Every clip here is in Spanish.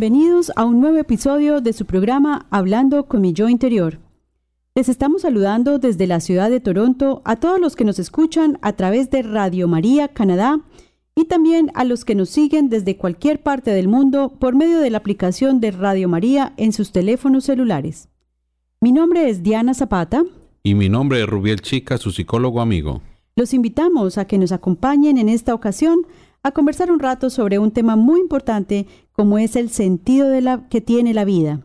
Bienvenidos a un nuevo episodio de su programa Hablando con mi yo interior. Les estamos saludando desde la ciudad de Toronto a todos los que nos escuchan a través de Radio María Canadá y también a los que nos siguen desde cualquier parte del mundo por medio de la aplicación de Radio María en sus teléfonos celulares. Mi nombre es Diana Zapata. Y mi nombre es Rubiel Chica, su psicólogo amigo. Los invitamos a que nos acompañen en esta ocasión a conversar un rato sobre un tema muy importante como es el sentido de la, que tiene la vida.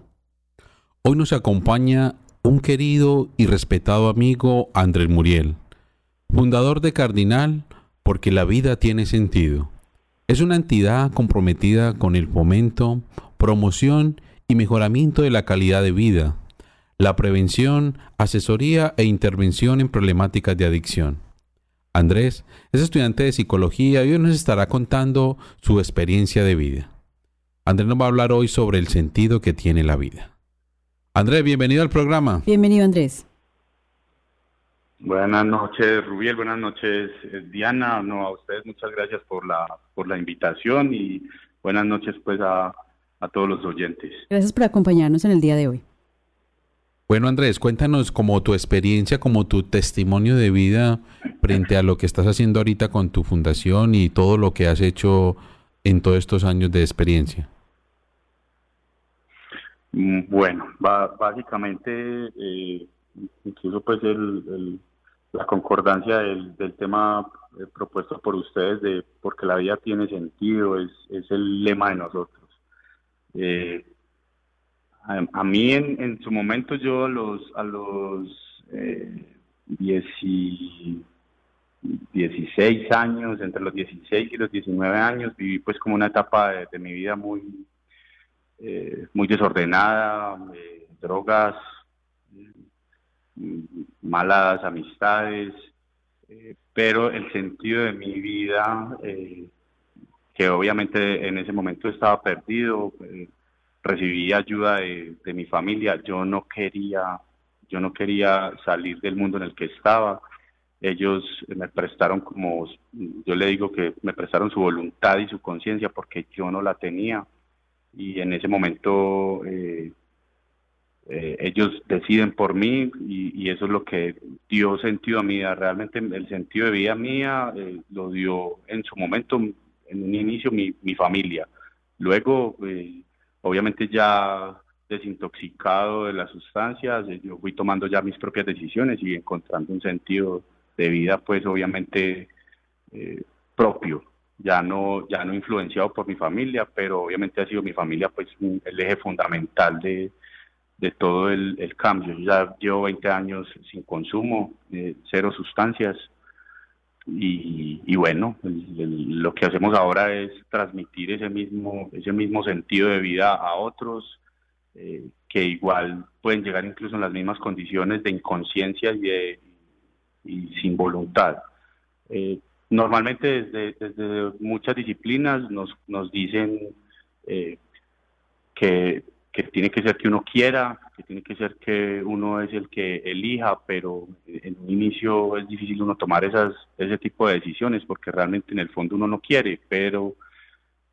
Hoy nos acompaña un querido y respetado amigo Andrés Muriel, fundador de Cardinal porque la vida tiene sentido. Es una entidad comprometida con el fomento, promoción y mejoramiento de la calidad de vida, la prevención, asesoría e intervención en problemáticas de adicción. Andrés es estudiante de psicología y hoy nos estará contando su experiencia de vida. Andrés nos va a hablar hoy sobre el sentido que tiene la vida. Andrés, bienvenido al programa. Bienvenido, Andrés. Buenas noches, Rubiel. Buenas noches, eh, Diana. No, a ustedes muchas gracias por la, por la invitación y buenas noches pues a, a todos los oyentes. Gracias por acompañarnos en el día de hoy. Bueno, Andrés, cuéntanos como tu experiencia, como tu testimonio de vida frente a lo que estás haciendo ahorita con tu fundación y todo lo que has hecho en todos estos años de experiencia. Mm, bueno, básicamente, eh, incluso pues el, la concordancia del, tema eh, propuesto por ustedes de porque la vida tiene sentido es, es el lema de nosotros. Eh, a, mí en, en, su momento yo a los, a los eh, 16 años, entre los 16 y los 19 años, viví pues como una etapa de, mi vida muy, eh, muy desordenada, drogas, mm, malas amistades, eh, pero el sentido de mi vida, eh, que obviamente en ese momento estaba perdido, recibí ayuda de, mi familia. Yo no quería, yo no quería salir del mundo en el que estaba. Ellos me prestaron como, yo le digo que me prestaron su voluntad y su conciencia porque yo no la tenía. Y en ese momento eh, eh, ellos deciden por mí y, eso es lo que dio sentido a mi vida. Realmente el sentido de vida mía eh, lo dio en su momento, en un inicio, mi, mi familia. Luego obviamente ya desintoxicado de las sustancias, eh, yo fui tomando ya mis propias decisiones y encontrando un sentido de vida, pues obviamente eh, propio, ya no, ya no influenciado por mi familia, pero obviamente ha sido mi familia pues el eje fundamental de, todo el, cambio. Yo ya llevo 20 años sin consumo, eh, cero sustancias, y, bueno, lo que hacemos ahora es transmitir ese mismo, ese mismo sentido de vida a otros eh, que igual pueden llegar incluso en las mismas condiciones de inconsciencia y, y sin voluntad. Eh, normalmente desde, desde, muchas disciplinas nos, nos dicen eh, que tiene que ser que uno quiera, que tiene que ser que uno es el que elija, pero en un inicio es difícil uno tomar esas, ese tipo de decisiones porque realmente en el fondo uno no quiere, pero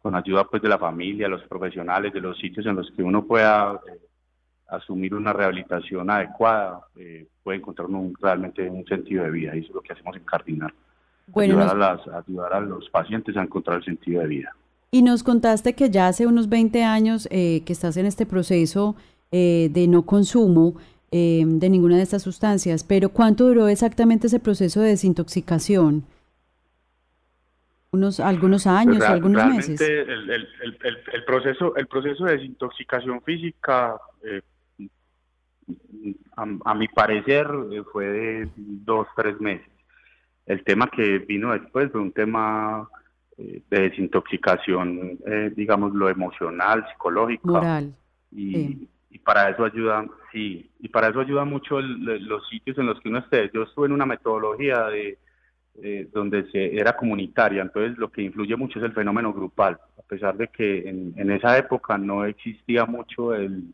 con ayuda pues de la familia, los profesionales, de los sitios en los que uno pueda eh, asumir una rehabilitación adecuada, eh, puede encontrar realmente un sentido de vida y eso es lo que hacemos en Cardinal. Ayudar, a las, ayudar a los pacientes a encontrar el sentido de vida. Y nos contaste que ya hace unos 20 años eh, que estás en este proceso eh, de no consumo eh, de ninguna de estas sustancias, pero ¿cuánto duró exactamente ese proceso de desintoxicación? Unos, algunos años o algunos meses. El, el, el, proceso, el proceso de desintoxicación física, a, a, mi parecer, fue de dos, tres meses. El tema que vino después fue un tema eh, de desintoxicación, eh, digamos, lo emocional, psicológico. Moral. Y, y, para eso ayuda, sí, y para eso ayuda mucho los sitios en los que uno esté. Yo estuve en una metodología de donde se, era comunitaria, entonces lo que influye mucho es el fenómeno grupal, a pesar de que en, en esa época no existía mucho el,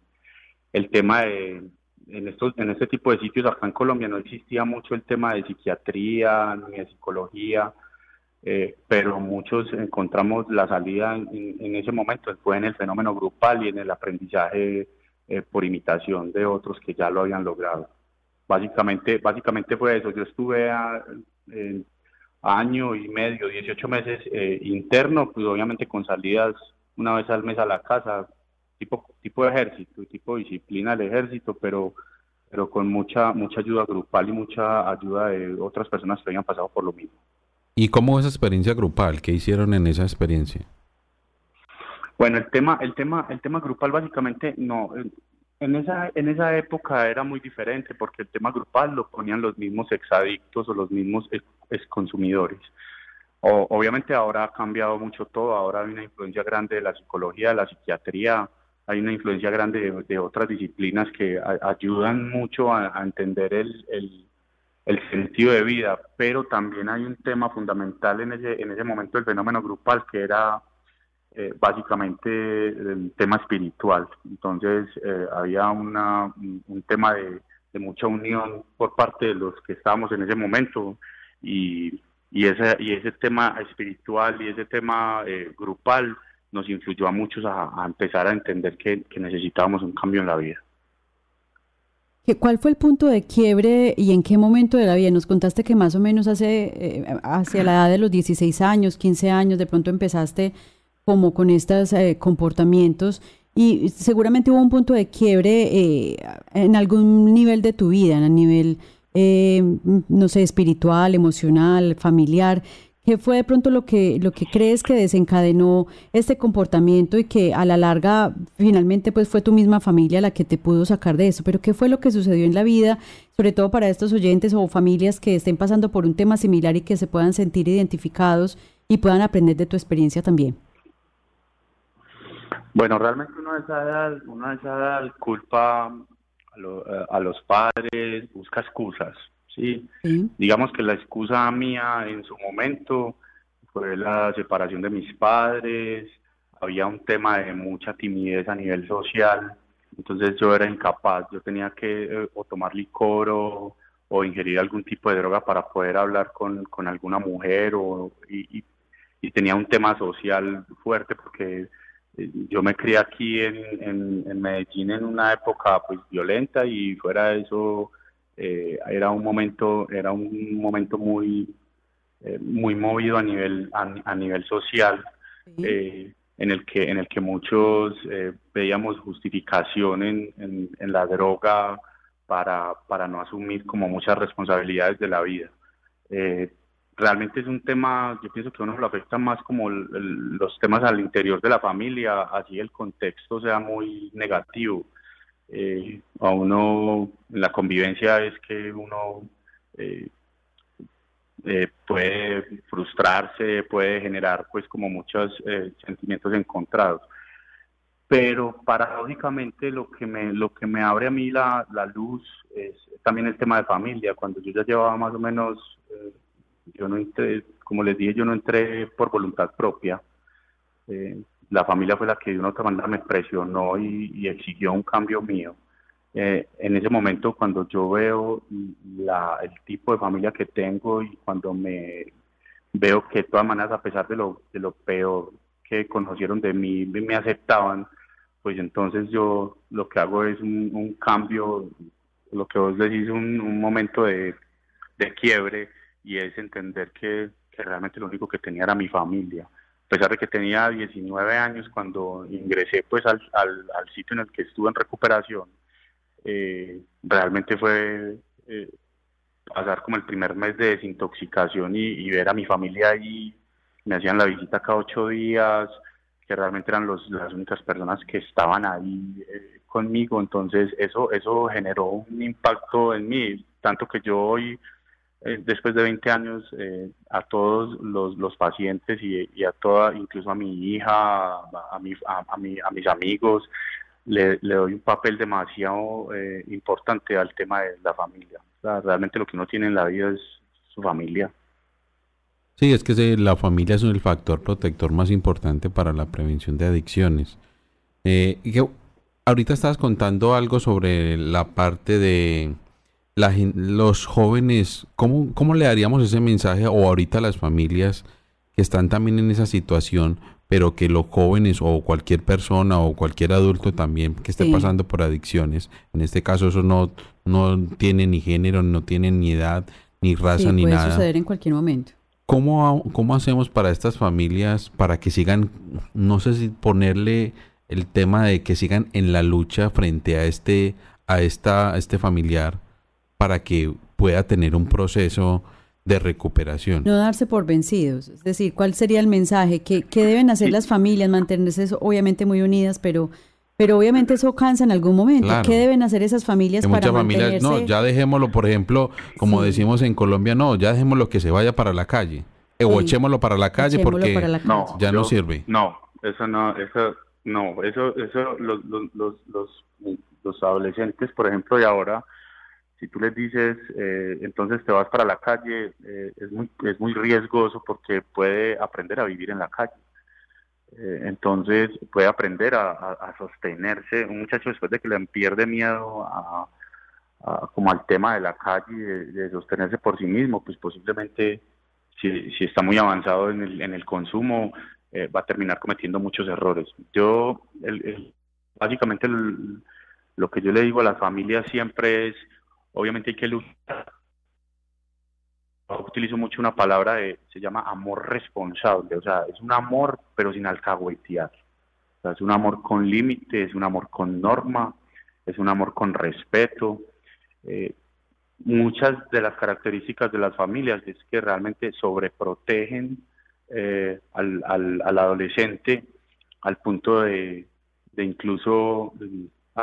el tema de, en, estos, en este tipo de sitios acá en Colombia no existía mucho el tema de psiquiatría ni de psicología, eh, pero muchos encontramos la salida en, ese momento, fue en el fenómeno grupal y en el aprendizaje eh, por imitación de otros que ya lo habían logrado. Básicamente, básicamente fue eso, yo estuve a, año y medio, 18 meses eh, interno, pues obviamente con salidas una vez al mes a la casa, tipo, tipo de ejército, tipo de disciplina del ejército, pero pero con mucha mucha ayuda grupal y mucha ayuda de otras personas que habían pasado por lo mismo. ¿Y cómo es esa experiencia grupal? ¿Qué hicieron en esa experiencia? Bueno, el tema, el tema, el tema grupal básicamente no. En esa, en esa época era muy diferente porque el tema grupal lo ponían los mismos exadictos o los mismos ex consumidores. O, obviamente ahora ha cambiado mucho todo, ahora hay una influencia grande de la psicología, de la psiquiatría, hay una influencia grande de, otras disciplinas que ayudan mucho a, entender el, el sentido de vida, pero también hay un tema fundamental en ese, en ese momento del fenómeno grupal que era eh, básicamente el tema espiritual. Entonces eh, había una, un tema de, mucha unión por parte de los que estábamos en ese momento y, y, ese, y ese tema espiritual y ese tema eh, grupal nos influyó a muchos a, empezar a entender que necesitábamos un cambio en la vida. ¿Cuál fue el punto de quiebre y en qué momento de la vida? Nos contaste que más o menos hace, eh, hacia la edad de los 16 años, 15 años, de pronto empezaste como con estos eh, comportamientos y seguramente hubo un punto de quiebre eh, en algún nivel de tu vida, en el nivel, no sé, espiritual, emocional, familiar. ¿Qué fue de pronto lo que, lo que crees que desencadenó este comportamiento y que a la larga finalmente pues fue tu misma familia la que te pudo sacar de eso? Pero ¿qué fue lo que sucedió en la vida, sobre todo para estos oyentes o familias que estén pasando por un tema similar y que se puedan sentir identificados y puedan aprender de tu experiencia también? Bueno, realmente uno de uno de culpa a, a los padres, busca excusas ¿sí? Digamos que la excusa mía en su momento fue la separación de mis padres, había un tema de mucha timidez a nivel social, entonces yo era incapaz, yo tenía que eh, o tomar licor o, ingerir algún tipo de droga para poder hablar con, alguna mujer o, y, tenía un tema social fuerte porque eh, yo me crié aquí en, en Medellín en una época pues violenta y fuera de eso eh, era un momento era un momento muy eh, muy movido a nivel a, nivel social eh, en el que en el que muchos veíamos justificación en, en, la droga para, para no asumir como muchas responsabilidades de la vida. Realmente es un tema, yo pienso que uno lo afecta más como los temas al interior de la familia, así el contexto sea muy negativo eh, a uno la convivencia es que uno eh, eh, puede frustrarse, puede generar pues como muchos sentimientos encontrados. Pero paradójicamente lo que me lo que me abre a mí la, la luz es también el tema de familia. Cuando yo ya llevaba más o menos, yo no entré, como les dije, yo no entré por voluntad propia. La familia fue la que de una otra manera me presionó y, exigió un cambio mío. Eh, en ese momento, cuando yo veo la, el tipo de familia que tengo y cuando me veo que de todas maneras, a pesar de lo, de lo peor que conocieron de mí, me aceptaban, pues entonces yo lo que hago es un, cambio, lo que vos decís, un, momento de, quiebre y es entender que realmente lo único que tenía era mi familia a pesar de que tenía 19 años cuando ingresé pues al, al, sitio en el que estuve en recuperación, eh, realmente fue eh, pasar como el primer mes de desintoxicación y, ver a mi familia ahí, me hacían la visita cada ocho días, que realmente eran los, las únicas personas que estaban ahí eh, conmigo, entonces eso, eso generó un impacto en mí, tanto que yo hoy eh, después de 20 años eh, a todos los, los pacientes y, a toda, incluso a mi hija, a, mi, a, mi, a mis amigos, le, le, doy un papel demasiado eh, importante al tema de la familia. realmente lo que uno tiene en la vida es su familia. Sí, es que la familia es el factor protector más importante para la prevención de adicciones. Eh, ahorita estabas contando algo sobre la parte de los jóvenes, ¿cómo, ¿cómo le daríamos ese mensaje o ahorita las familias que están también en esa situación, pero que los jóvenes o cualquier persona o cualquier adulto también que esté pasando por adicciones, en este caso eso no, no tiene ni género, no tiene ni edad, ni raza, ni puede nada. suceder en cualquier momento. ¿Cómo, ¿Cómo hacemos para estas familias para que sigan, no sé si ponerle el tema de que sigan en la lucha frente a este, a esta, a este familiar? Para que pueda tener un proceso de recuperación. No darse por vencidos. Es decir, ¿cuál sería el mensaje? ¿Qué, deben hacer las familias? Mantenerse obviamente muy unidas, pero, pero obviamente eso cansa en algún momento. ¿Qué deben hacer esas familias para muchas familias, no, ya dejémoslo, por ejemplo, como decimos en Colombia, no, ya dejémoslo que se vaya para la calle. Eh, o echémoslo para la calle porque ya no sirve. No, eso no, eso no, eso, eso los, los, los, los adolescentes, por ejemplo, de ahora si tú les dices, eh, entonces te vas para la calle, eh, es, muy, es muy riesgoso porque puede aprender a vivir en la calle. Eh, entonces puede aprender a, sostenerse. Un muchacho después de que le pierde miedo a, como al tema de la calle, de, sostenerse por sí mismo, pues posiblemente si, si está muy avanzado en el, en el consumo, va a terminar cometiendo muchos errores. Yo, el, básicamente lo que yo le digo a las familias siempre es, obviamente hay que luchar. Utilizo mucho una palabra de, se llama amor responsable, o sea, es un amor pero sin alcahuetear. O sea, es un amor con límites, es un amor con norma, es un amor con respeto. Eh, muchas de las características de las familias es que realmente sobreprotegen eh, al, al, adolescente al punto de, de incluso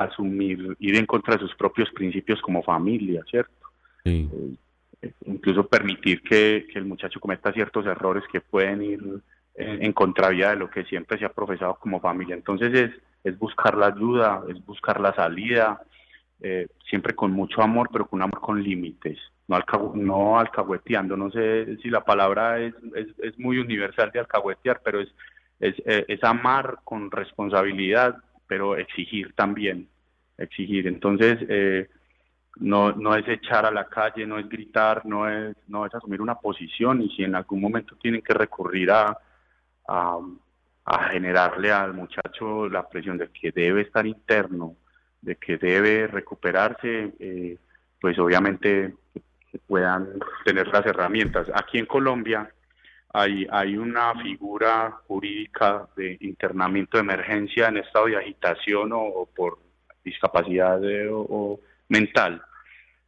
asumir, ir en contra de sus propios principios como familia, ¿cierto? Eh, incluso permitir que, el muchacho cometa ciertos errores que pueden ir en, contravía de lo que siempre se ha profesado como familia. Entonces es, es buscar la ayuda, es buscar la salida, eh, siempre con mucho amor, pero con amor con límites, no, no alcahueteando. No sé si la palabra es, es, muy universal de alcahuetear, pero es, es, eh, es amar con responsabilidad, pero exigir también, exigir. Entonces, eh, no, no es echar a la calle, no es gritar, no es, no es asumir una posición y si en algún momento tienen que recurrir a, a, generarle al muchacho la presión de que debe estar interno, de que debe recuperarse, eh, pues obviamente puedan tener las herramientas. Aquí en Colombia hay, hay una figura jurídica de internamiento de emergencia en estado de agitación o, por discapacidad eh, o, mental.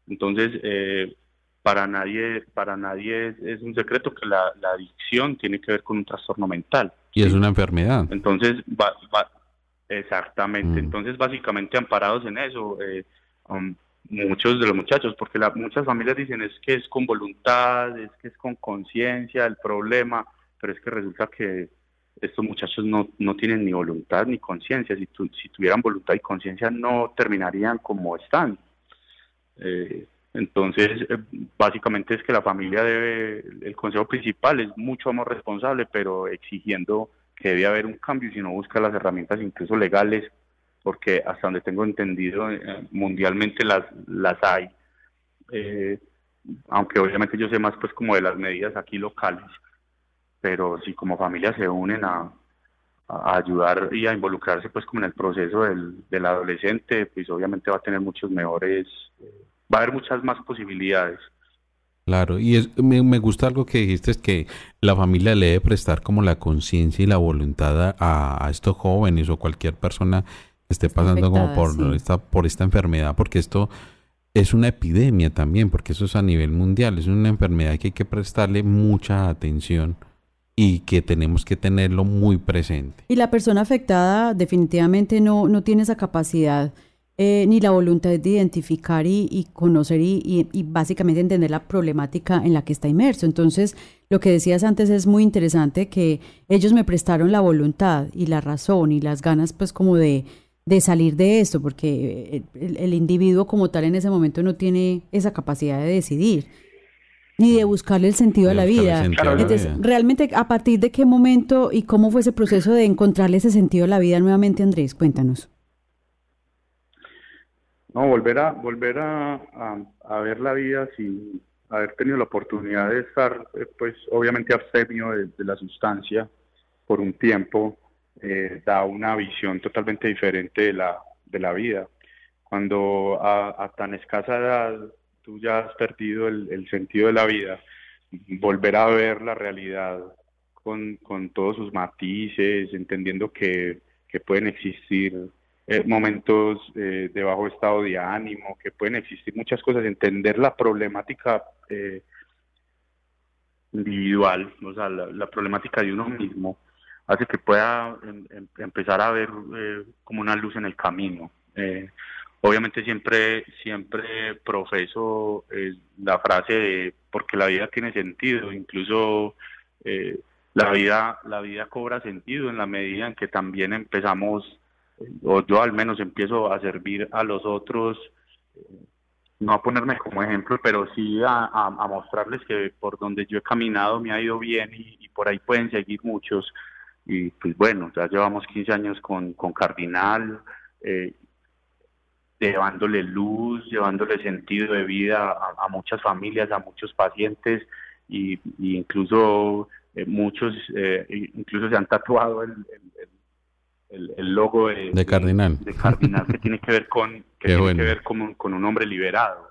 Entonces, eh, para nadie, para nadie es, un secreto que la, adicción tiene que ver con un trastorno mental. Y es una enfermedad. Entonces, va, exactamente. Mm. Entonces, básicamente amparados en eso, eh, um, muchos de los muchachos, porque la, muchas familias dicen es que es con voluntad, es que es con conciencia el problema, pero es que resulta que estos muchachos no, no tienen ni voluntad ni conciencia. Si, si tuvieran voluntad y conciencia no terminarían como están. Eh, entonces, eh, básicamente es que la familia debe, el consejo principal es mucho más responsable, pero exigiendo que debe haber un cambio, si no busca las herramientas incluso legales porque hasta donde tengo entendido eh, mundialmente las las hay. Eh, aunque obviamente yo sé más pues como de las medidas aquí locales pero si como familia se unen a, ayudar y a involucrarse pues como en el proceso del, del adolescente pues obviamente va a tener muchos mejores eh, va a haber muchas más posibilidades. Claro, y me, gusta algo que dijiste, es que la familia le debe prestar como la conciencia y la voluntad a, estos jóvenes o cualquier persona esté pasando como por, esta, por esta enfermedad, porque esto es una epidemia también, porque eso es a nivel mundial, es una enfermedad que hay que prestarle mucha atención y que tenemos que tenerlo muy presente. Y la persona afectada definitivamente no, no tiene esa capacidad eh, ni la voluntad de identificar y, conocer y, básicamente entender la problemática en la que está inmerso. Entonces, lo que decías antes es muy interesante que ellos me prestaron la voluntad y la razón y las ganas pues como de, salir de esto, porque el, individuo como tal en ese momento no tiene esa capacidad de decidir ni de buscarle el sentido a la vida. Entonces, realmente, ¿a partir de qué momento y cómo fue ese proceso de encontrarle ese sentido a la vida nuevamente, Andrés? Cuéntanos. No, volver a, volver a, a, ver la vida sin haber tenido la oportunidad de estar, eh, pues obviamente abstemio de, la sustancia por un tiempo, eh, da una visión totalmente diferente de la, de la vida. Cuando a, tan escasa edad tú ya has perdido el, sentido de la vida, volver a ver la realidad con, con todos sus matices, entendiendo que, que pueden existir eh, momentos eh, de bajo estado de ánimo, que pueden existir muchas cosas, entender la problemática eh, individual, o sea, la, problemática de uno mismo, hace que pueda em, em, empezar a ver como una luz en el camino. obviamente siempre, siempre profeso la frase de porque la vida tiene sentido, incluso la vida, la vida cobra sentido en la medida en que también empezamos o yo al menos empiezo a servir a los otros, no a ponerme como ejemplo, pero sí a, mostrarles que por donde yo he caminado me ha ido bien y, por ahí pueden seguir muchos. Y pues bueno, ya llevamos 15 años con, con Cardinal, eh, llevándole luz, llevándole sentido de vida a, muchas familias, a muchos pacientes y, incluso eh, muchos eh, incluso se han tatuado el, el, logo de, Cardinal. De, Cardinal que tiene que ver con, que, tiene que ver con, con, un hombre liberado.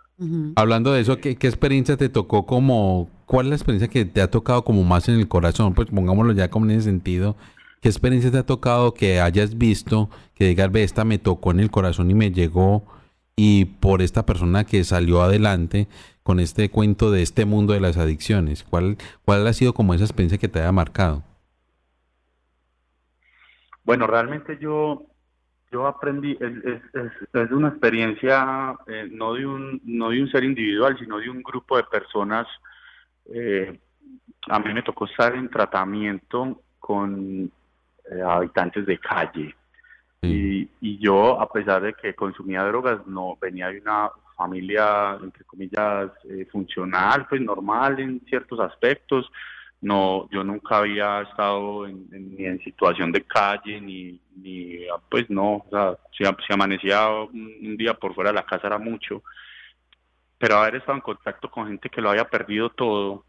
Hablando de eso, ¿qué, experiencia te tocó como, cuál es la experiencia que te ha tocado como más en el corazón? Pues pongámoslo ya como en ese sentido. ¿Qué experiencia te ha tocado que hayas visto, que digas, ve, esta me tocó en el corazón y me llegó, y por esta persona que salió adelante con este cuento de este mundo de las adicciones? ¿Cuál, cuál ha sido como esa experiencia que te haya marcado? Bueno, realmente yo, yo aprendí, es, es, una experiencia eh, no, de un, no de un ser individual, sino de un grupo de personas. Eh, a mí me tocó estar en tratamiento con eh, habitantes de calle. Y, y, yo, a pesar de que consumía drogas, no venía de una familia, entre comillas, funcional, pues normal en ciertos aspectos no yo nunca había estado en, ni en situación de calle ni, ni pues no o sea si, amanecía un, día por fuera de la casa era mucho pero haber estado en contacto con gente que lo había perdido todo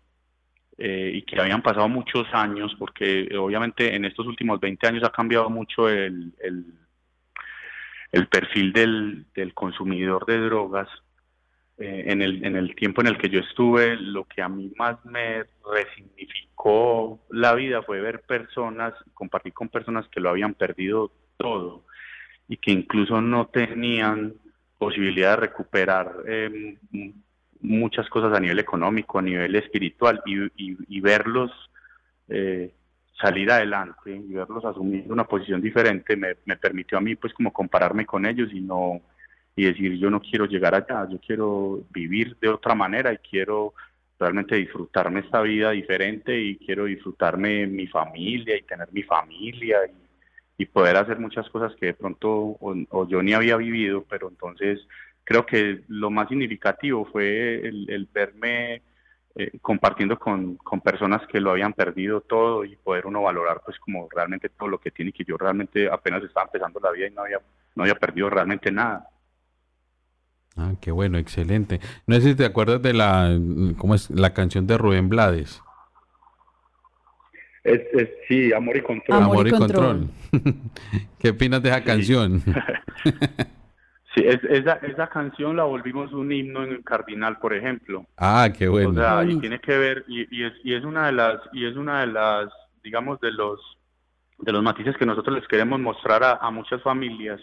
eh, y que habían pasado muchos años porque obviamente en estos últimos 20 años ha cambiado mucho el, el, perfil del consumidor de drogas eh, en, el, en el tiempo en el que yo estuve, lo que a mí más me resignificó la vida fue ver personas, compartir con personas que lo habían perdido todo y que incluso no tenían posibilidad de recuperar eh, muchas cosas a nivel económico, a nivel espiritual y, y, verlos eh, salir adelante y verlos asumir una posición diferente me, me permitió a mí pues como compararme con ellos y no y decir yo no quiero llegar allá, yo quiero vivir de otra manera y quiero realmente disfrutarme esta vida diferente y quiero disfrutarme mi familia y tener mi familia y, poder hacer muchas cosas que de pronto o, yo ni había vivido, pero entonces creo que lo más significativo fue el, verme eh, compartiendo con, con, personas que lo habían perdido todo y poder uno valorar pues como realmente todo lo que tiene que yo realmente apenas estaba empezando la vida y no había, no había perdido realmente nada. Ah, qué bueno, excelente. No sé si te acuerdas de la, ¿cómo es? La canción de Rubén Blades. Es, sí, Amor y Control. Amor, y, Control. ¿Qué opinas de esa canción? Sí, esa, esa canción la volvimos un himno en el Cardinal, por ejemplo. Ah, qué bueno. O sea, y tiene que ver, y, y, es, y es una de las, y es una de las, digamos, de los, de los matices que nosotros les queremos mostrar a, a muchas familias,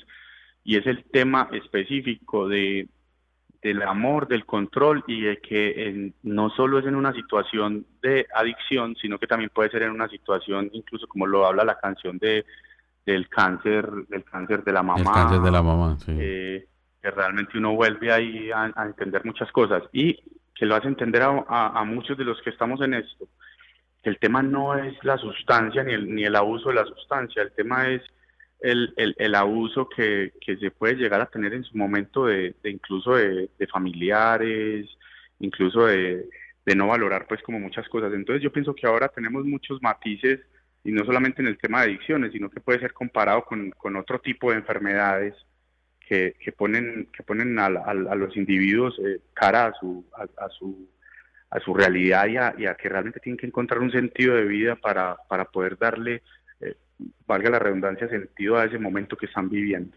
y es el tema específico de, del amor, del control y de que no solo es en una situación de adicción, sino que también puede ser en una situación, incluso como lo habla la canción de del cáncer, del cáncer de la mamá. El cáncer de la mamá, sí. Eh, que realmente uno vuelve ahí a, entender muchas cosas y que lo hace entender a, muchos de los que estamos en esto. El tema no es la sustancia ni el, ni el abuso de la sustancia, el tema es el, el, abuso que, que, se puede llegar a tener en su momento de, incluso de, familiares, incluso de, de no valorar pues como muchas cosas. Entonces yo pienso que ahora tenemos muchos matices y no solamente en el tema de adicciones, sino que puede ser comparado con, con otro tipo de enfermedades que, que ponen, que ponen a, a, los individuos eh, cara a su, a, su, a su realidad y a, y a, que realmente tienen que encontrar un sentido de vida para, para poder darle, valga la redundancia, sentido a ese momento que están viviendo.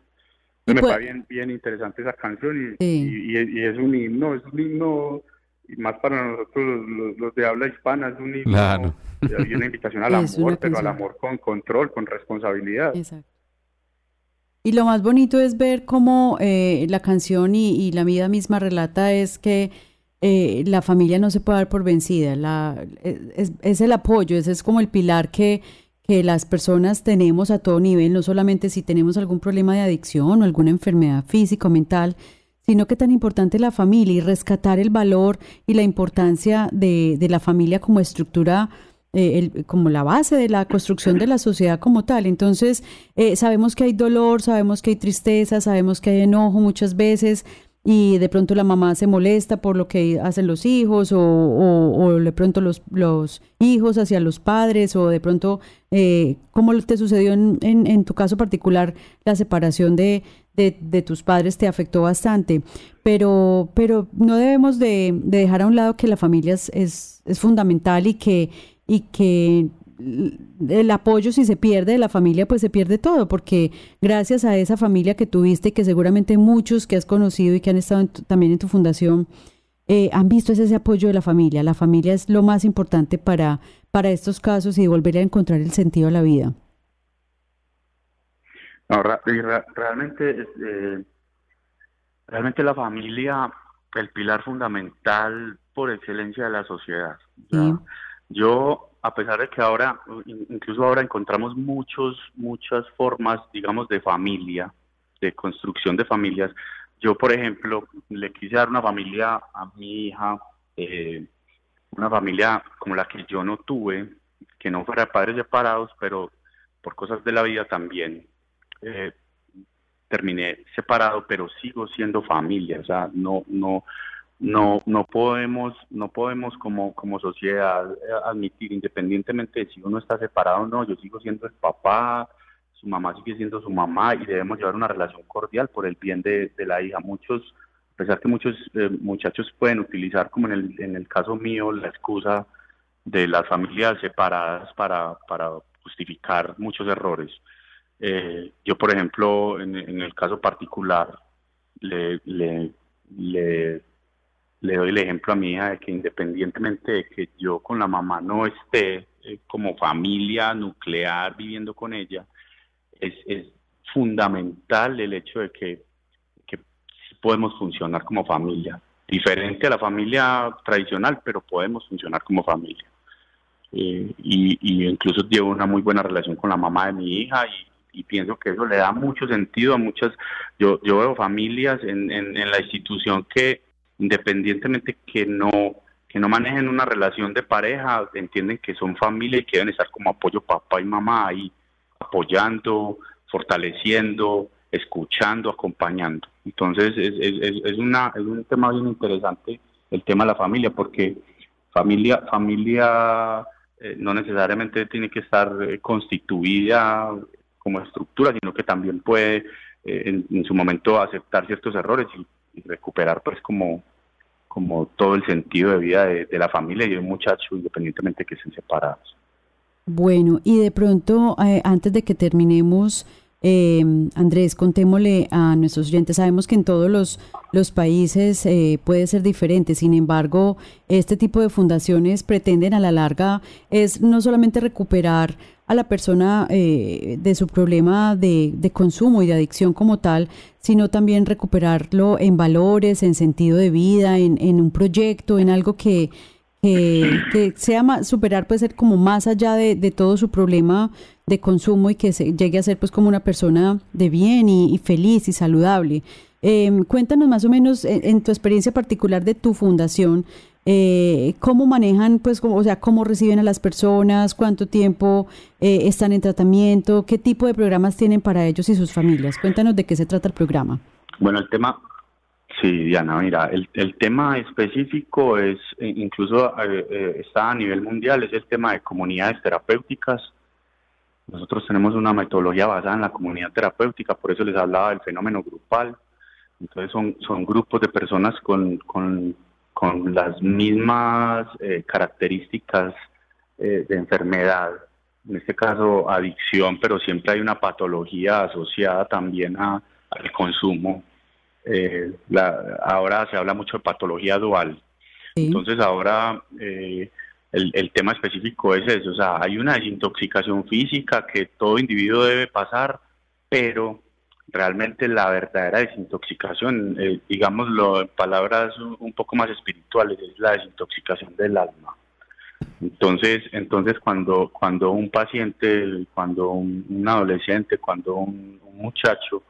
me parece bien, bien interesante esa canción y, y, y, es un himno, es un himno y más para nosotros los, de habla hispana es un himno, y una invitación al amor, pero al amor con control, con responsabilidad. Exacto. Y lo más bonito es ver cómo eh, la canción y, la vida misma relata es que eh, la familia no se puede dar por vencida, la, es, es, el apoyo, ese es como el pilar que, que las personas tenemos a todo nivel, no solamente si tenemos algún problema de adicción o alguna enfermedad física o mental, sino que tan importante la familia y rescatar el valor y la importancia de, de la familia como estructura eh, como la base de la construcción de la sociedad como tal. Entonces, eh, sabemos que hay dolor, sabemos que hay tristeza, sabemos que hay enojo muchas veces y de pronto la mamá se molesta por lo que hacen los hijos o, o, de pronto los, los, hijos hacia los padres o de pronto, eh, como te sucedió en, en, en tu caso particular, la separación de, de, tus padres te afectó bastante, pero, pero no debemos de, dejar a un lado que la familia es, es, fundamental y que, y que el apoyo si se pierde de la familia, pues se pierde todo, porque gracias a esa familia que tuviste, que seguramente muchos que has conocido y que han estado también en tu fundación, eh, han visto ese, apoyo de la familia. La familia es lo más importante para, para estos casos y volver a encontrar el sentido de la vida. No, realmente, eh, realmente la familia, el pilar fundamental por excelencia de la sociedad. Yo, a pesar de que ahora, incluso ahora encontramos muchos, muchas formas, digamos, de familia, de construcción de familias. Yo, por ejemplo, le quise dar una familia a mi hija, eh, una familia como la que yo no tuve, que no fuera padres separados, pero por cosas de la vida también eh, terminé separado, pero sigo siendo familia, o sea, no, no, no, no podemos, no podemos como, como sociedad eh, admitir, independientemente de si uno está separado o no, yo sigo siendo el papá, su mamá sigue siendo su mamá y debemos llevar una relación cordial por el bien de, la hija. Muchos, a pesar que muchos eh, muchachos pueden utilizar, como en el, en el caso mío, la excusa de las familias separadas para, para justificar muchos errores. Eh, yo, por ejemplo, en, el caso particular, le, le, doy el ejemplo a mi hija de que independientemente de que yo con la mamá no esté eh, como familia nuclear viviendo con ella, es, es fundamental el hecho de que, que podemos funcionar como familia. Diferente a la familia tradicional, pero podemos funcionar como familia. Eh, y, y, incluso llevo una muy buena relación con la mamá de mi hija y, pienso que eso le da mucho sentido a muchas, yo, yo veo familias en, en, la institución que independientemente que no que no manejen una relación de pareja, entienden que son familia y que deben estar como apoyo papá y mamá ahí, apoyando, fortaleciendo, escuchando, acompañando. Entonces es, es, es, una, es un tema bien interesante el tema de la familia, porque familia, familia eh, no necesariamente tiene que estar eh, constituida como estructura, sino que también puede eh, en, su momento aceptar ciertos errores y, recuperar pues como, como todo el sentido de vida de, la familia y de un muchacho, independientemente que estén separados. Bueno, y de pronto, eh, antes de que terminemos, Eh, Andrés, contémosle a nuestros oyentes, sabemos que en todos los, los países eh, puede ser diferente, sin embargo, este tipo de fundaciones pretenden a la larga es no solamente recuperar a la persona eh, de su problema de, de, consumo y de adicción como tal, sino también recuperarlo en valores, en sentido de vida, en, en un proyecto, en algo que, que, sea más, superar, puede ser como más allá de, de, todo su problema de consumo y que se, llegue a ser pues como una persona de bien y, feliz y saludable. Em, cuéntanos más o menos en, tu experiencia particular de tu fundación, eh, cómo manejan, pues, como, o sea, cómo reciben a las personas, cuánto tiempo eh, están en tratamiento, qué tipo de programas tienen para ellos y sus familias. Cuéntanos de qué se trata el programa. Bueno, el tema, Sí, Diana, mira, el, el tema específico es, eh, incluso eh, está a nivel mundial, es el tema de comunidades terapéuticas. Nosotros tenemos una metodología basada en la comunidad terapéutica, por eso les hablaba del fenómeno grupal. Entonces son, son grupos de personas con, con, con las mismas características de enfermedad, en este caso adicción, pero siempre hay una patología asociada también a, al consumo eh, la, ahora se habla mucho de patología dual. Entonces ahora eh, el, el, tema específico es eso, o sea, hay una desintoxicación física que todo individuo debe pasar, pero realmente la verdadera desintoxicación, eh, digámoslo en palabras un poco más espirituales, es la desintoxicación del alma. Entonces, entonces cuando, cuando un paciente, cuando un, adolescente, cuando un, muchacho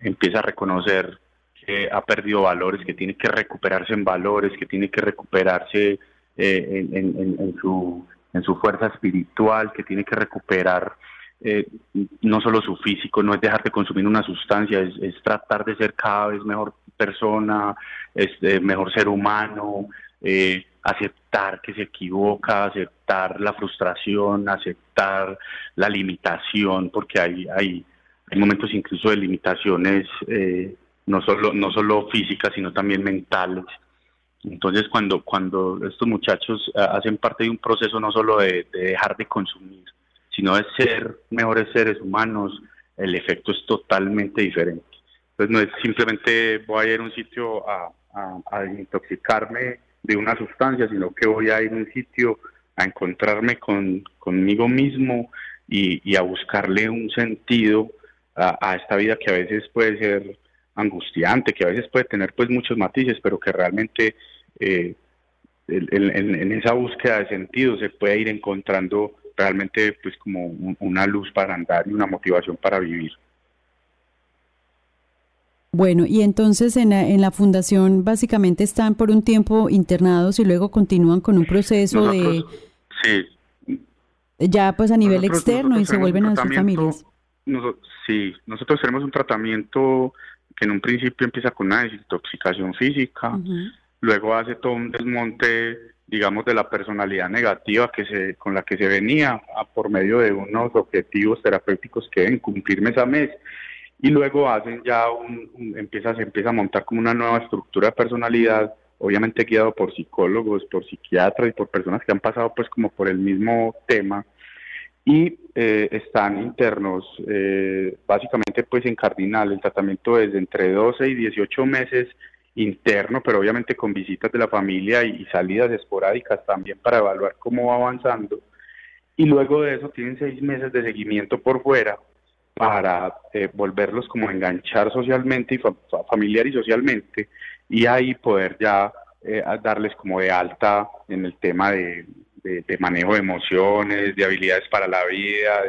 empieza a reconocer que ha perdido valores, que tiene que recuperarse en valores, que tiene que recuperarse eh, en, su, en su fuerza espiritual, que tiene que recuperar eh, no solo su físico, no es dejar de consumir una sustancia, es, tratar de ser cada vez mejor persona, es, eh, mejor ser humano, aceptar que se equivoca, aceptar la frustración, aceptar la limitación, porque hay, hay, momentos incluso de limitaciones no solo, no solo físicas, sino también mentales. Entonces, cuando, cuando estos muchachos eh, hacen parte de un proceso no solo de, dejar de consumir, sino de ser mejores seres humanos, el efecto es totalmente diferente. Entonces, no es simplemente voy a ir a un sitio a, a, intoxicarme de una sustancia, sino que voy a ir a un sitio a encontrarme con, conmigo mismo y, a buscarle un sentido a, a esta vida que a veces puede ser angustiante, que a veces puede tener pues muchos matices, pero que realmente eh, en, esa búsqueda de sentido se puede ir encontrando realmente pues como una luz para andar y una motivación para vivir. Bueno, y entonces en la, en la fundación básicamente están por un tiempo internados y luego continúan con un proceso de... Sí. Ya pues a nivel externo y se vuelven a sus familias. sí, nosotros tenemos un tratamiento que en un principio empieza con una desintoxicación física, luego hace todo un desmonte, digamos, de la personalidad negativa que se, con la que se venía por medio de unos objetivos terapéuticos que deben cumplir mes a mes, y luego hacen ya un, empieza, se empieza a montar como una nueva estructura de personalidad, obviamente guiado por psicólogos, por psiquiatras y por personas que han pasado pues como por el mismo tema, y eh, están internos eh, básicamente pues en Cardinal. El tratamiento es entre 12 y 18 meses interno, pero obviamente con visitas de la familia y, salidas esporádicas también para evaluar cómo va avanzando. Y luego de eso tienen seis meses de seguimiento por fuera para eh, volverlos como a enganchar socialmente y familiar y socialmente y ahí poder ya darles como de alta en el tema de, de, manejo de emociones, de habilidades para la vida,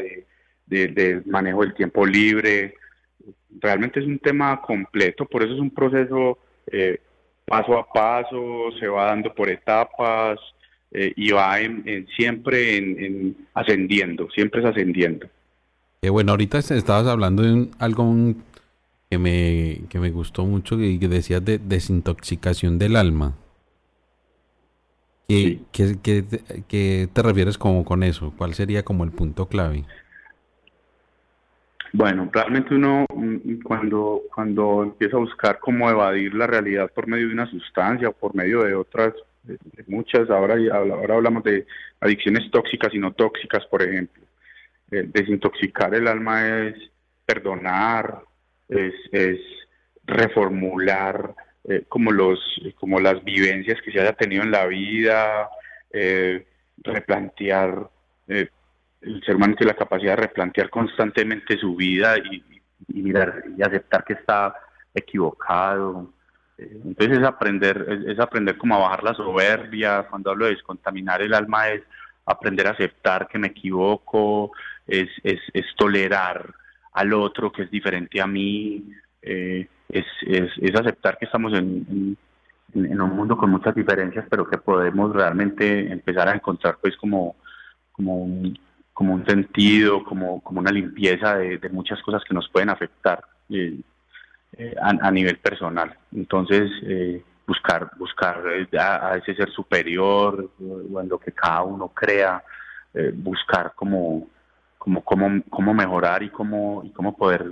de, manejo del tiempo libre. Realmente es un tema completo, por eso es un proceso eh, paso a paso, se va dando por etapas eh, y va en, siempre en, ascendiendo, siempre es ascendiendo. Eh, bueno, ahorita estabas hablando de algo que me, que me gustó mucho y que decías de desintoxicación del alma. ¿Qué, qué, te refieres como con eso? ¿Cuál sería como el punto clave? Bueno, realmente uno mm, cuando, cuando empieza a buscar cómo evadir la realidad por medio de una sustancia o por medio de otras, muchas, ahora, ahora hablamos de adicciones tóxicas y no tóxicas, por ejemplo. desintoxicar el alma es, perdonar, es, es reformular eh, como los como las vivencias que se haya tenido en la vida, eh, replantear eh, el ser humano tiene la capacidad de replantear constantemente su vida y, mirar y aceptar que está equivocado. Entonces es aprender, es, aprender cómo a bajar la soberbia. Cuando hablo de descontaminar el alma es aprender a aceptar que me equivoco, es, es, tolerar al otro que es diferente a mí, eh, es, es, es, aceptar que estamos en, en, un mundo con muchas diferencias, pero que podemos realmente empezar a encontrar pues como, como, un, como un sentido, como, como una limpieza de, muchas cosas que nos pueden afectar eh, eh, a, nivel personal. Entonces, buscar, buscar a, ese ser superior, o en lo que cada uno crea, buscar como, como cómo, mejorar y cómo, y cómo poder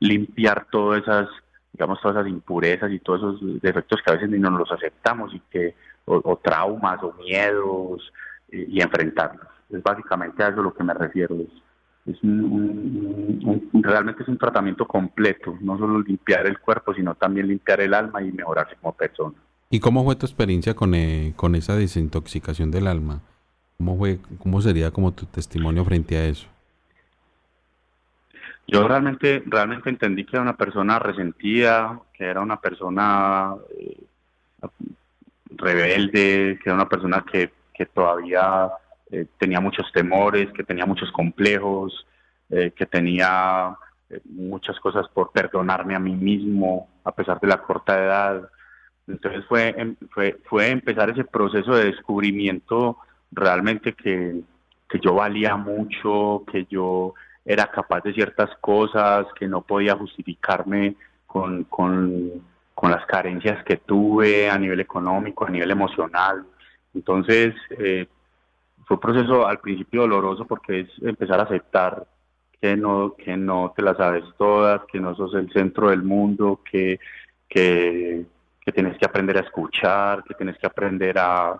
limpiar todas esas, digamos, todas esas impurezas y todos esos defectos que a veces ni nos los aceptamos y que, o, traumas o miedos, y, enfrentarlos. Es básicamente a eso a lo que me refiero. Es, realmente es un tratamiento completo, no solo limpiar el cuerpo, sino también limpiar el alma y mejorarse como persona. ¿Y cómo fue tu experiencia con, eh, con esa desintoxicación del alma? ¿Cómo, fue, ¿Cómo sería como tu testimonio frente a eso? Yo realmente, realmente entendí que era una persona resentida, que era una persona eh, rebelde, que era una persona que, que todavía eh, tenía muchos temores, que tenía muchos complejos, eh, que tenía muchas cosas por perdonarme a mí mismo a pesar de la corta edad. Entonces fue, em, fue, fue empezar ese proceso de descubrimiento realmente que, que yo valía mucho, que yo era capaz de ciertas cosas, que no podía justificarme con, con, las carencias que tuve a nivel económico, a nivel emocional. Entonces, eh, fue un proceso al principio doloroso porque es empezar a aceptar que no, que no te las sabes todas, que no sos el centro del mundo, que, que, tienes que aprender a escuchar, que tienes que aprender a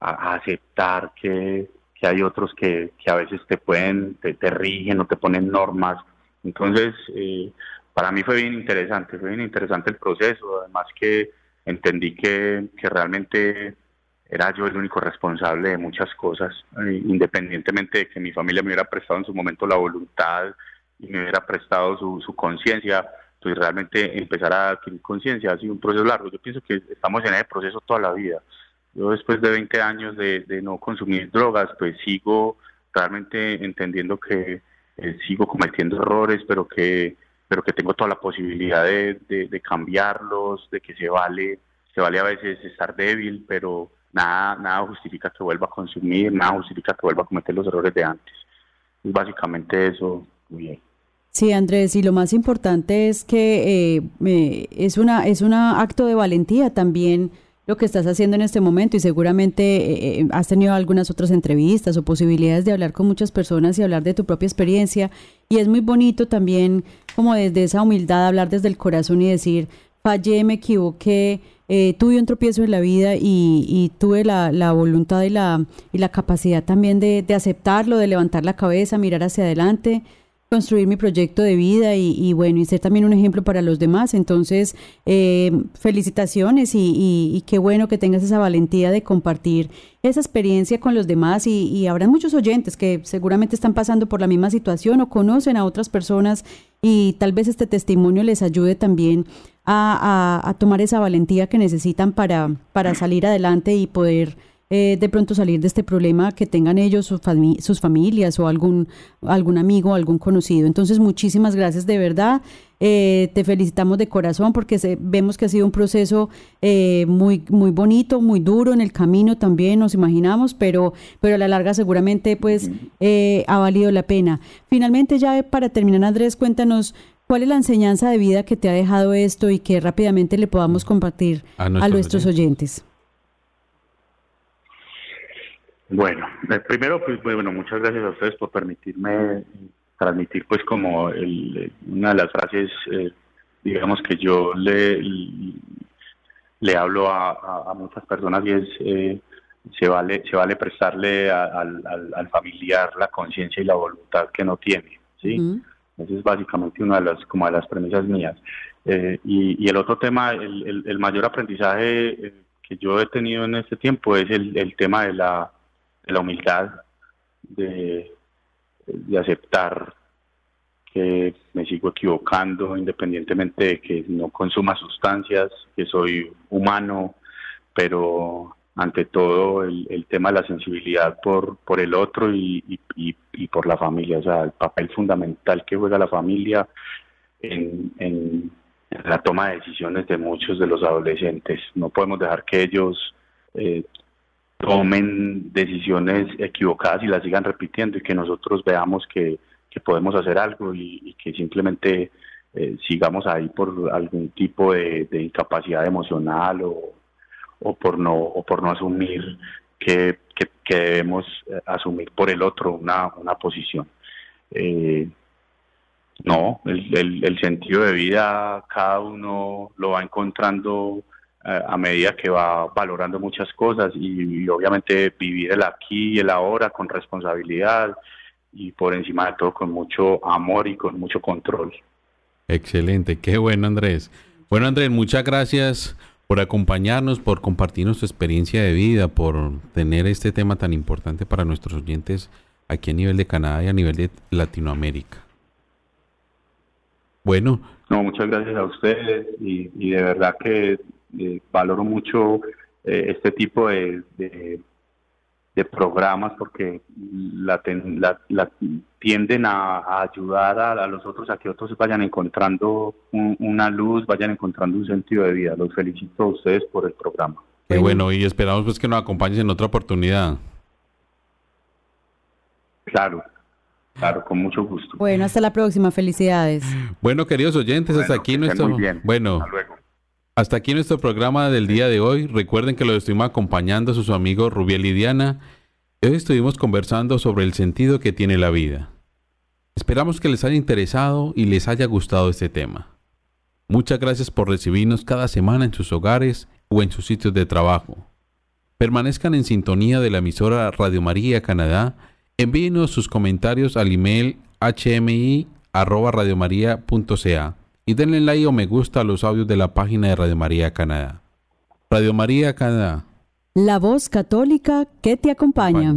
aceptar que, que hay otros que, que a veces te pueden, te, te, rigen o te ponen normas. Entonces, eh, para mí fue bien interesante, fue bien interesante el proceso, además que entendí que, que realmente era yo el único responsable de muchas cosas, eh, independientemente de que mi familia me hubiera prestado en su momento la voluntad y me hubiera prestado su, conciencia, pues realmente empezar a adquirir conciencia ha sido un proceso largo. Yo pienso que estamos en ese proceso toda la vida. Yo después de 20 años de, no consumir drogas, pues sigo realmente entendiendo que eh, sigo cometiendo errores, pero que pero que tengo toda la posibilidad de, de, cambiarlos, de que se vale, se vale a veces estar débil, pero nada, nada justifica que vuelva a consumir, nada justifica que vuelva a cometer los errores de antes. Es básicamente eso. Bien. Sí, Andrés, y lo más importante es que eh, es una es un acto de valentía también lo que estás haciendo en este momento y seguramente eh, eh, has tenido algunas otras entrevistas o posibilidades de hablar con muchas personas y hablar de tu propia experiencia y es muy bonito también como desde esa humildad hablar desde el corazón y decir fallé, me equivoqué, eh, tuve un tropiezo en la vida y, tuve la, la, voluntad y la, y la capacidad también de, de aceptarlo, de levantar la cabeza, mirar hacia adelante construir mi proyecto de vida y, bueno, y ser también un ejemplo para los demás. Entonces, eh, felicitaciones y, qué bueno que tengas esa valentía de compartir esa experiencia con los demás y, habrá muchos oyentes que seguramente están pasando por la misma situación o conocen a otras personas y tal vez este testimonio les ayude también a, a tomar esa valentía que necesitan para, para salir adelante y poder eh, de pronto salir de este problema que tengan ellos, sus, sus familias o algún, algún amigo, algún conocido. Entonces, muchísimas gracias de verdad. Eh, te felicitamos de corazón porque vemos que ha sido un proceso eh, muy, muy bonito, muy duro en el camino también, nos imaginamos, pero, pero a la larga seguramente pues ha valido la pena. Finalmente, ya para terminar, Andrés, cuéntanos cuál es la enseñanza de vida que te ha dejado esto y que rápidamente le podamos compartir a nuestros, oyentes. Bueno, eh, primero, pues bueno, muchas gracias a ustedes por permitirme transmitir, pues como el, una de las frases, eh, digamos que yo le le hablo a, muchas personas y es eh, se vale se vale prestarle al, al, familiar la conciencia y la voluntad que no tiene, sí. Esa es básicamente una de las, como de las premisas mías. Eh, y, el otro tema, el, mayor aprendizaje eh, que yo he tenido en este tiempo es el, tema de la, de la humildad, de, de aceptar que me sigo equivocando independientemente de que no consuma sustancias, que soy humano, pero ante todo el, tema de la sensibilidad por, por el otro y, y, por la familia, o sea, el papel fundamental que juega la familia en, en, la toma de decisiones de muchos de los adolescentes. No podemos dejar que ellos eh, tomen decisiones equivocadas y las sigan repitiendo y que nosotros veamos que, podemos hacer algo y, que simplemente eh, sigamos ahí por algún tipo de, incapacidad emocional o, o, por no o por no asumir que, que, debemos eh, asumir por el otro una, una posición. Eh, no, el, el, sentido de vida cada uno lo va encontrando a medida que va valorando muchas cosas y, obviamente vivir el aquí y el ahora con responsabilidad y por encima de todo con mucho amor y con mucho control. Excelente, qué bueno Andrés. Bueno Andrés, muchas gracias por acompañarnos, por compartirnos tu experiencia de vida, por tener este tema tan importante para nuestros oyentes aquí a nivel de Canadá y a nivel de Latinoamérica. Bueno. No, muchas gracias a ustedes y de verdad que eh, valoro mucho eh, este tipo de, de, programas porque la, la, tienden a, ayudar a, los otros a que otros vayan encontrando una luz, vayan encontrando un sentido de vida. Los felicito a ustedes por el programa. Qué bueno, y esperamos pues que nos acompañes en otra oportunidad. Claro, Claro, con mucho gusto. Bueno, hasta la próxima. Felicidades. Bueno, queridos oyentes, hasta aquí nuestro. Bueno, hasta aquí nuestro programa del día de hoy. Recuerden que lo estuvimos acompañando a sus amigos Rubiel y Diana. Hoy estuvimos conversando sobre el sentido que tiene la vida. Esperamos que les haya interesado y les haya gustado este tema. Muchas gracias por recibirnos cada semana en sus hogares o en sus sitios de trabajo. Permanezcan en sintonía de la emisora Radio María Canadá. Envíenos sus comentarios al email hmi@radiomaria.ca y denle like o me gusta a los audios de la página de Radio María Canadá. Radio María Canadá. La voz católica que te acompaña.